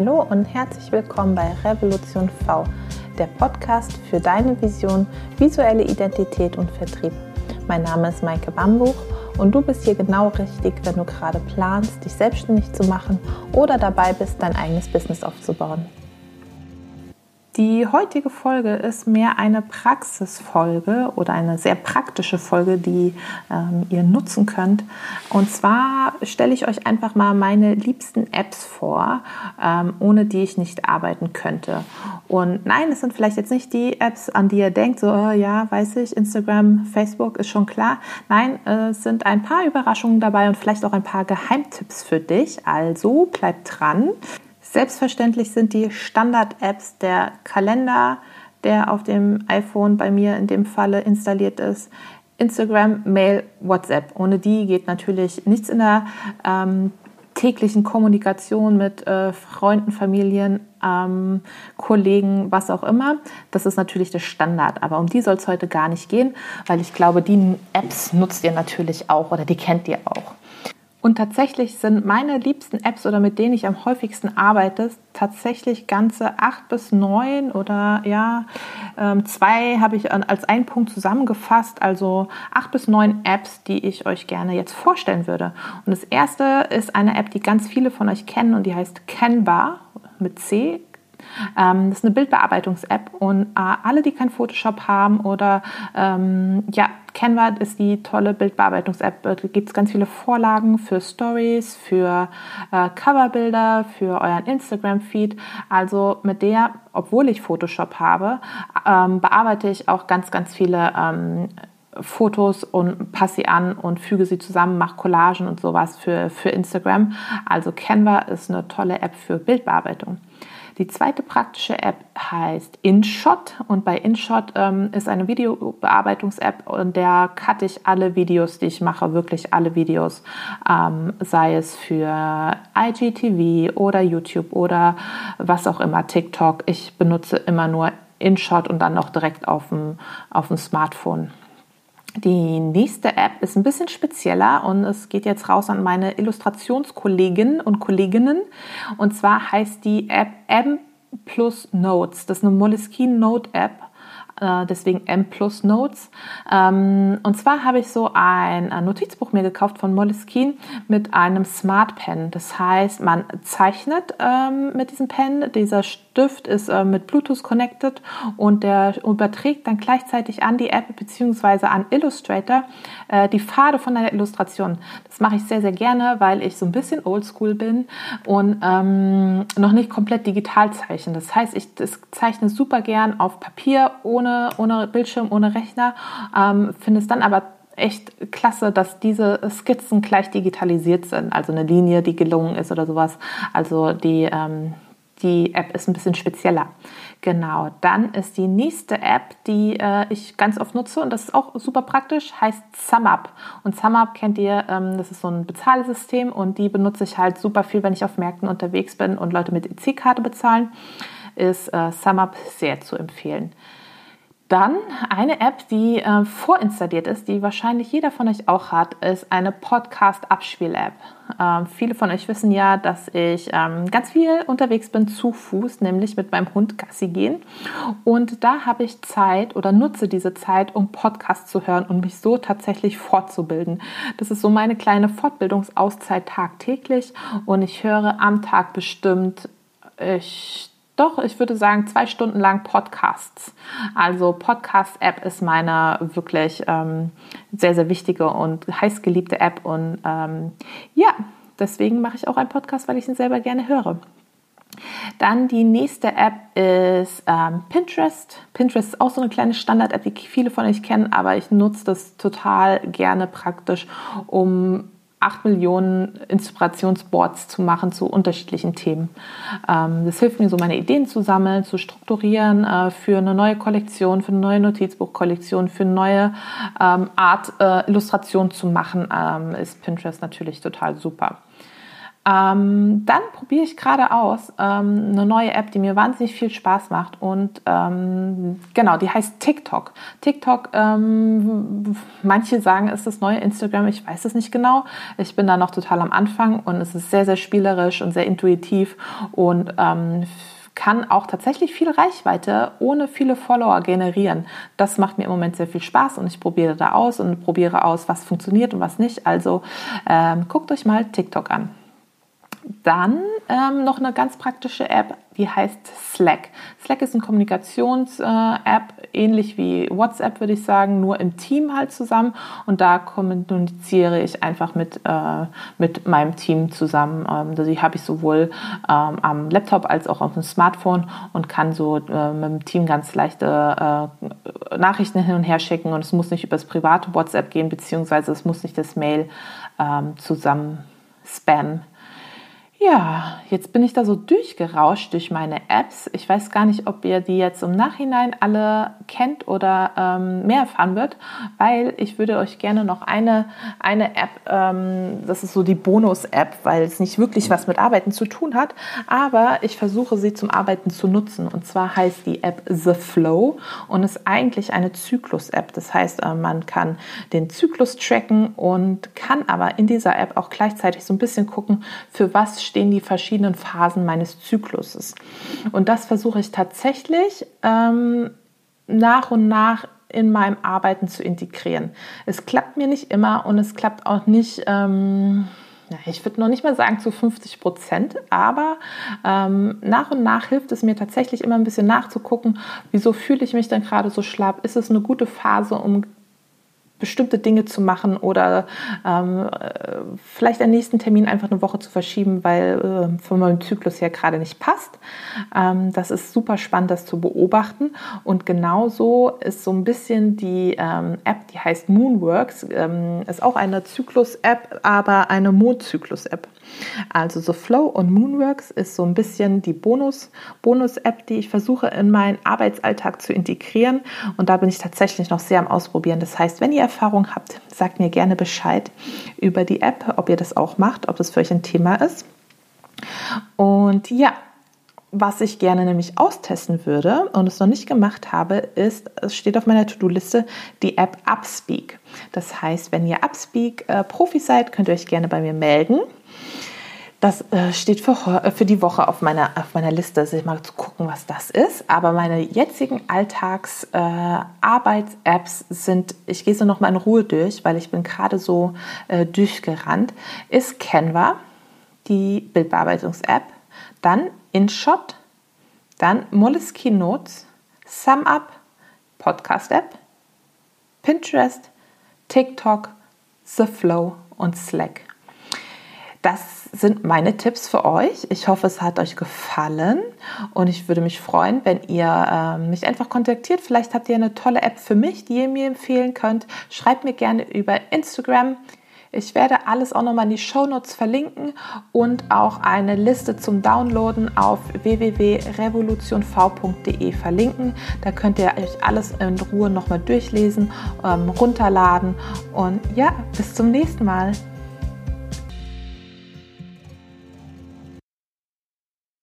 Hallo und herzlich willkommen bei Revolution V, der Podcast für deine Vision, visuelle Identität und Vertrieb. Mein Name ist Maike Bambuch und du bist hier genau richtig, wenn du gerade planst, dich selbstständig zu machen oder dabei bist, dein eigenes Business aufzubauen. Die heutige Folge ist mehr eine Praxisfolge oder eine sehr praktische Folge, die ähm, ihr nutzen könnt. Und zwar stelle ich euch einfach mal meine liebsten Apps vor, ähm, ohne die ich nicht arbeiten könnte. Und nein, es sind vielleicht jetzt nicht die Apps, an die ihr denkt, so äh, ja, weiß ich, Instagram, Facebook ist schon klar. Nein, äh, es sind ein paar Überraschungen dabei und vielleicht auch ein paar Geheimtipps für dich. Also bleibt dran. Selbstverständlich sind die Standard-Apps der Kalender, der auf dem iPhone bei mir in dem Falle installiert ist, Instagram, Mail, WhatsApp. Ohne die geht natürlich nichts in der ähm, täglichen Kommunikation mit äh, Freunden, Familien, ähm, Kollegen, was auch immer. Das ist natürlich der Standard. Aber um die soll es heute gar nicht gehen, weil ich glaube, die Apps nutzt ihr natürlich auch oder die kennt ihr auch. Und tatsächlich sind meine liebsten Apps oder mit denen ich am häufigsten arbeite, tatsächlich ganze acht bis neun oder ja, ähm, zwei habe ich als einen Punkt zusammengefasst. Also acht bis neun Apps, die ich euch gerne jetzt vorstellen würde. Und das erste ist eine App, die ganz viele von euch kennen und die heißt Canva mit C, ähm, das ist eine Bildbearbeitungs-App und äh, alle, die kein Photoshop haben oder ähm, ja, Canva ist die tolle Bildbearbeitungs-App. Da gibt es ganz viele Vorlagen für Stories, für äh, Coverbilder, für euren Instagram-Feed. Also mit der, obwohl ich Photoshop habe, ähm, bearbeite ich auch ganz, ganz viele ähm, Fotos und passe sie an und füge sie zusammen, mache Collagen und sowas für, für Instagram. Also Canva ist eine tolle App für Bildbearbeitung. Die zweite praktische App heißt InShot und bei InShot ähm, ist eine Videobearbeitungs-App und der cutte ich alle Videos, die ich mache, wirklich alle Videos, ähm, sei es für IGTV oder YouTube oder was auch immer, TikTok. Ich benutze immer nur InShot und dann noch direkt auf dem, auf dem Smartphone. Die nächste App ist ein bisschen spezieller und es geht jetzt raus an meine Illustrationskollegen und Kolleginnen. Und zwar heißt die App M Plus Notes. Das ist eine Moleskine Note App äh, deswegen M Plus Notes. Ähm, und zwar habe ich so ein, ein Notizbuch mir gekauft von Moleskine mit einem Smart Pen. Das heißt, man zeichnet ähm, mit diesem Pen. Dieser Stift ist äh, mit Bluetooth connected und der überträgt dann gleichzeitig an die App bzw. an Illustrator äh, die Pfade von einer Illustration. Das mache ich sehr, sehr gerne, weil ich so ein bisschen oldschool bin und ähm, noch nicht komplett digital zeichne. Das heißt, ich zeichne super gern auf Papier ohne ohne, ohne Bildschirm, ohne Rechner. Ähm, finde es dann aber echt klasse, dass diese Skizzen gleich digitalisiert sind. Also eine Linie, die gelungen ist oder sowas. Also die, ähm, die App ist ein bisschen spezieller. Genau, dann ist die nächste App, die äh, ich ganz oft nutze und das ist auch super praktisch, heißt SumUp. Und SumUp kennt ihr, ähm, das ist so ein Bezahlsystem und die benutze ich halt super viel, wenn ich auf Märkten unterwegs bin und Leute mit EC-Karte bezahlen, ist äh, SumUp sehr zu empfehlen. Dann eine App, die äh, vorinstalliert ist, die wahrscheinlich jeder von euch auch hat, ist eine Podcast-Abspiel-App. Ähm, viele von euch wissen ja, dass ich ähm, ganz viel unterwegs bin zu Fuß, nämlich mit meinem Hund Gassi gehen. Und da habe ich Zeit oder nutze diese Zeit, um Podcasts zu hören und mich so tatsächlich fortzubilden. Das ist so meine kleine Fortbildungsauszeit tagtäglich und ich höre am Tag bestimmt, ich doch, ich würde sagen, zwei Stunden lang Podcasts. Also Podcast-App ist meine wirklich ähm, sehr, sehr wichtige und heißgeliebte App. Und ähm, ja, deswegen mache ich auch einen Podcast, weil ich ihn selber gerne höre. Dann die nächste App ist ähm, Pinterest. Pinterest ist auch so eine kleine Standard-App, die viele von euch kennen, aber ich nutze das total gerne praktisch, um 8 Millionen Inspirationsboards zu machen zu unterschiedlichen Themen. Ähm, das hilft mir so, meine Ideen zu sammeln, zu strukturieren äh, für eine neue Kollektion, für eine neue Notizbuchkollektion, für eine neue ähm, Art äh, Illustration zu machen, ähm, ist Pinterest natürlich total super. Ähm, dann probiere ich gerade aus ähm, eine neue App, die mir wahnsinnig viel Spaß macht. Und ähm, genau, die heißt TikTok. TikTok, ähm, manche sagen, ist das neue Instagram. Ich weiß es nicht genau. Ich bin da noch total am Anfang und es ist sehr, sehr spielerisch und sehr intuitiv und ähm, kann auch tatsächlich viel Reichweite ohne viele Follower generieren. Das macht mir im Moment sehr viel Spaß und ich probiere da aus und probiere aus, was funktioniert und was nicht. Also ähm, guckt euch mal TikTok an. Dann ähm, noch eine ganz praktische App, die heißt Slack. Slack ist eine Kommunikations-App, äh, ähnlich wie WhatsApp, würde ich sagen, nur im Team halt zusammen. Und da kommuniziere ich einfach mit, äh, mit meinem Team zusammen. Ähm, die habe ich sowohl ähm, am Laptop als auch auf dem Smartphone und kann so äh, mit dem Team ganz leichte äh, Nachrichten hin und her schicken. Und es muss nicht über das private WhatsApp gehen, beziehungsweise es muss nicht das Mail ähm, zusammen spammen. Ja, jetzt bin ich da so durchgerauscht durch meine Apps. Ich weiß gar nicht, ob ihr die jetzt im Nachhinein alle kennt oder ähm, mehr erfahren wird, weil ich würde euch gerne noch eine, eine App, ähm, das ist so die Bonus-App, weil es nicht wirklich was mit Arbeiten zu tun hat, aber ich versuche sie zum Arbeiten zu nutzen. Und zwar heißt die App The Flow und ist eigentlich eine Zyklus-App. Das heißt, äh, man kann den Zyklus tracken und kann aber in dieser App auch gleichzeitig so ein bisschen gucken, für was stehen die verschiedenen Phasen meines Zykluses. Und das versuche ich tatsächlich ähm, nach und nach in meinem Arbeiten zu integrieren. Es klappt mir nicht immer und es klappt auch nicht. Ähm, ich würde noch nicht mal sagen zu 50 Prozent, aber ähm, nach und nach hilft es mir tatsächlich immer ein bisschen nachzugucken, wieso fühle ich mich denn gerade so schlapp? Ist es eine gute Phase, um bestimmte Dinge zu machen oder ähm, äh, vielleicht einen nächsten Termin einfach eine Woche zu verschieben, weil äh, von meinem Zyklus her gerade nicht passt. Ähm, das ist super spannend, das zu beobachten. Und genauso ist so ein bisschen die ähm, App, die heißt Moonworks, ähm, ist auch eine Zyklus-App, aber eine Mondzyklus-App. Also The Flow und Moonworks ist so ein bisschen die Bonus, Bonus-App, die ich versuche in meinen Arbeitsalltag zu integrieren. Und da bin ich tatsächlich noch sehr am Ausprobieren. Das heißt, wenn ihr Erfahrung habt, sagt mir gerne Bescheid über die App, ob ihr das auch macht, ob das für euch ein Thema ist. Und ja, was ich gerne nämlich austesten würde und es noch nicht gemacht habe, ist, es steht auf meiner To-Do-Liste, die App Upspeak. Das heißt, wenn ihr Upspeak äh, seid, könnt ihr euch gerne bei mir melden. Das äh, steht für, äh, für die Woche auf meiner, auf meiner Liste, also mal zu gucken, was das ist. Aber meine jetzigen Alltags-Arbeits-Apps äh, sind, ich gehe so noch mal in Ruhe durch, weil ich bin gerade so äh, durchgerannt, ist Canva, die Bildbearbeitungs-App, dann InShot, dann Moleskine Notes, SumUp, Podcast-App, Pinterest, TikTok, The Flow und Slack. Das sind meine Tipps für euch. Ich hoffe, es hat euch gefallen und ich würde mich freuen, wenn ihr äh, mich einfach kontaktiert. Vielleicht habt ihr eine tolle App für mich, die ihr mir empfehlen könnt. Schreibt mir gerne über Instagram. Ich werde alles auch nochmal in die Show Notes verlinken und auch eine Liste zum Downloaden auf www.revolutionv.de verlinken. Da könnt ihr euch alles in Ruhe nochmal durchlesen, ähm, runterladen und ja, bis zum nächsten Mal.